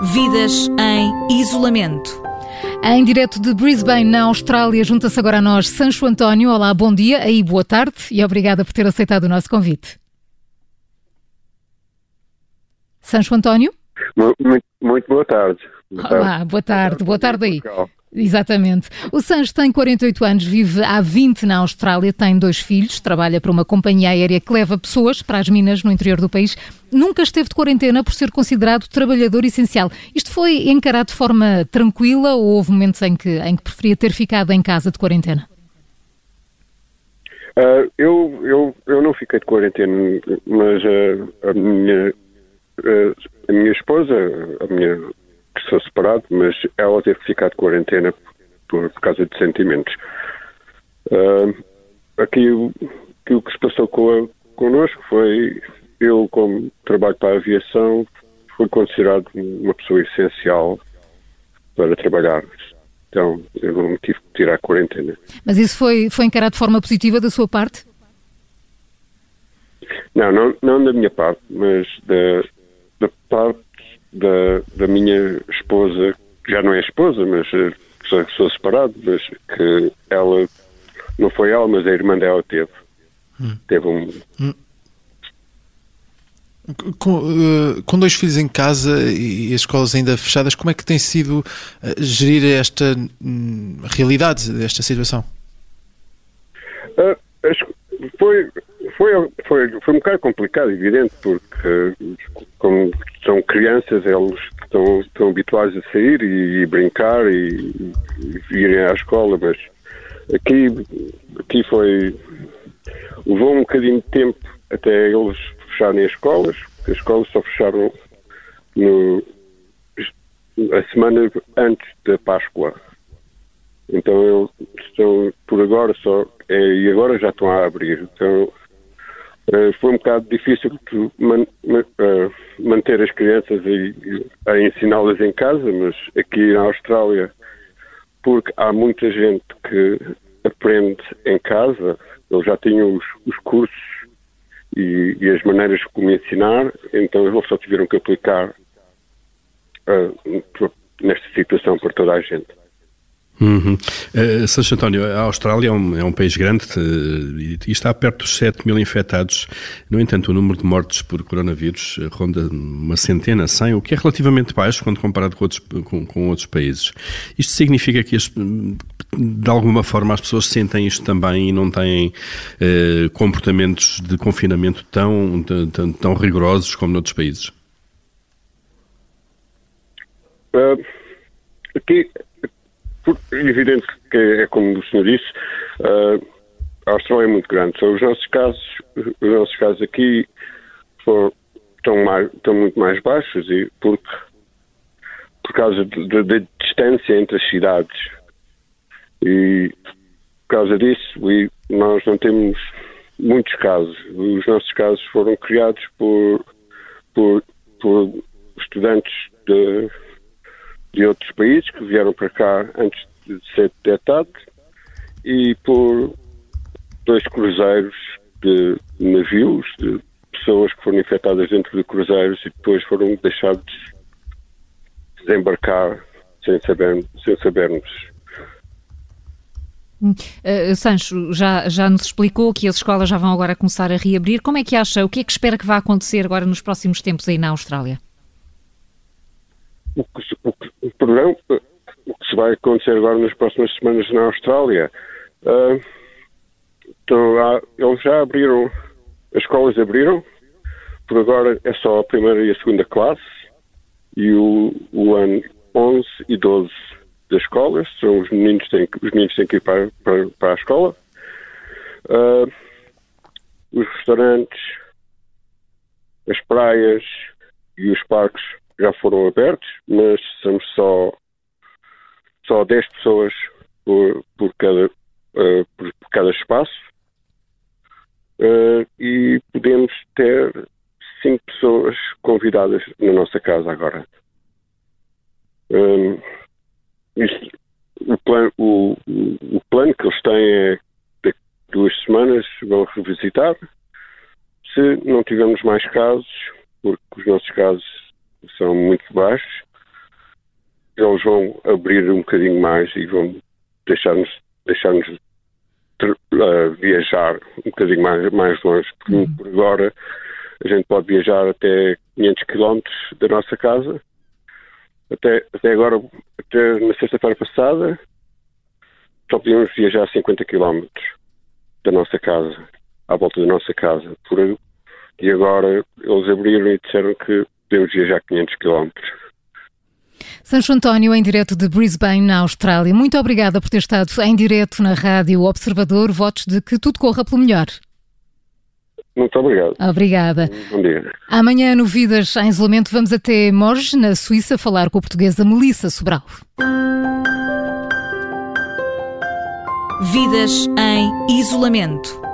Vidas em isolamento. Em direto de Brisbane, na Austrália, junta-se agora a nós Sancho António. Olá, bom dia e boa tarde e obrigada por ter aceitado o nosso convite. Sancho António? Muito, muito boa tarde. Boa tarde. Olá, boa tarde. Boa tarde aí. Exatamente. O Sancho tem 48 anos, vive há 20 na Austrália, tem dois filhos, trabalha para uma companhia aérea que leva pessoas para as minas no interior do país. Nunca esteve de quarentena por ser considerado trabalhador essencial. Isto foi encarado de forma tranquila ou houve momentos em que, em que preferia ter ficado em casa de quarentena? Uh, eu, eu, eu não fiquei de quarentena, mas uh, a, minha, uh, a minha esposa, a minha separado, mas ela teve que ficar de quarentena por, por causa de sentimentos. Uh, aqui o, que o que se passou com a, connosco foi, eu como trabalho para a aviação, fui considerado uma pessoa essencial para trabalhar. Então, eu não me tive que tirar a quarentena. Mas isso foi, foi encarado de forma positiva da sua parte? Não, não, não da minha parte, mas da, da parte da, da minha esposa, que já não é esposa, mas eh, sou, sou separado, mas que ela, não foi ela, mas a irmã dela teve. Hum. Teve um. Hum. Com, uh, com, dois filhos em casa e as escolas ainda fechadas, como é que tem sido uh, gerir esta um, realidade, esta situação? Foi, foi, foi, foi um bocado complicado, evidente, porque como são crianças, eles estão, estão habituados a sair e, e brincar e, e, irem à escola, mas aqui, aqui foi. levou um bocadinho de tempo até eles fecharem as escolas, porque as escolas só fecharam no, a semana antes da Páscoa. Então eles estão por agora só é, e agora já estão a abrir. Então eh, foi um bocado difícil man, uh, manter as crianças a, a ensiná-las em casa, mas aqui na Austrália, porque há muita gente que aprende em casa, eles já tinham os, os cursos e, e, as maneiras como ensinar, então eles só tiveram que aplicar uh, nesta situação para toda a gente. Uhum. Uh, António, a Austrália é um, é um país grande uh, e está perto dos 7 mil infectados. No entanto, o número de mortes por coronavírus ronda uma centena, 100, o que é relativamente baixo quando comparado com outros, com, com outros países. Isto significa que, de alguma forma, as pessoas sentem isto também e não têm uh, comportamentos de confinamento tão, tão, tão rigorosos como noutros países? aqui porque é evidente que é como o senhor disse, uh, a Austrália é muito grande. São os nossos casos, os nossos casos aqui foram, estão, mais, estão muito mais baixos e porque por causa da distância entre as cidades. E por causa disso, e nós não temos muitos casos. Os nossos casos foram criados por, por, por estudantes de de outros países que vieram para cá antes de ser detectado e por dois cruzeiros de navios, de pessoas que foram infectadas dentro de cruzeiros e depois foram deixados desembarcar sem, saber, sem sabermos. Uh, Sancho, já, já nos explicou que as escolas já vão agora começar a reabrir. Como é que acha, o que é que espera que vá acontecer agora nos próximos tempos aí na Austrália? O que, o, o problema, o que se vai acontecer agora nas próximas semanas na Austrália. Uh, então, eles já abriram, as escolas abriram, por agora é só a primeira e a segunda classe, e o, o ano 11 e 12 das escolas, são os meninos que têm, os meninos têm que ir para, para, para a escola. Uh, os restaurantes, as praias e os parques já foram abertos, mas somos só, só 10 pessoas por, por cada, uh, por, por, cada espaço uh, e podemos ter 5 pessoas convidadas na nossa casa agora. Um, isto, o, plan, o, o, plano que eles têm é de duas semanas vão revisitar. Se não tivermos mais casos, porque os nossos casos são muito baixos. eles vão abrir um bocadinho mais e vão deixar-nos deixar-nos uh, viajar um bocadinho mais, mais longe, porque uhum. por agora a gente pode viajar até 500 km da nossa casa. Até, até agora, até na sexta-feira passada, só podíamos viajar 50 km da nossa casa, à volta da nossa casa. Por, e agora eles abriram e disseram que podemos viajar 500 km. Sancho António, em direto de Brisbane, na Austrália. Muito obrigada por ter estado em direto na Rádio Observador. Votos de que tudo corra pelo melhor. Muito obrigado. Obrigada. Bom dia. Amanhã, no Vidas em Isolamento, vamos até Morges, na Suíça, falar com a portuguesa Melissa Sobral. Vidas em Isolamento.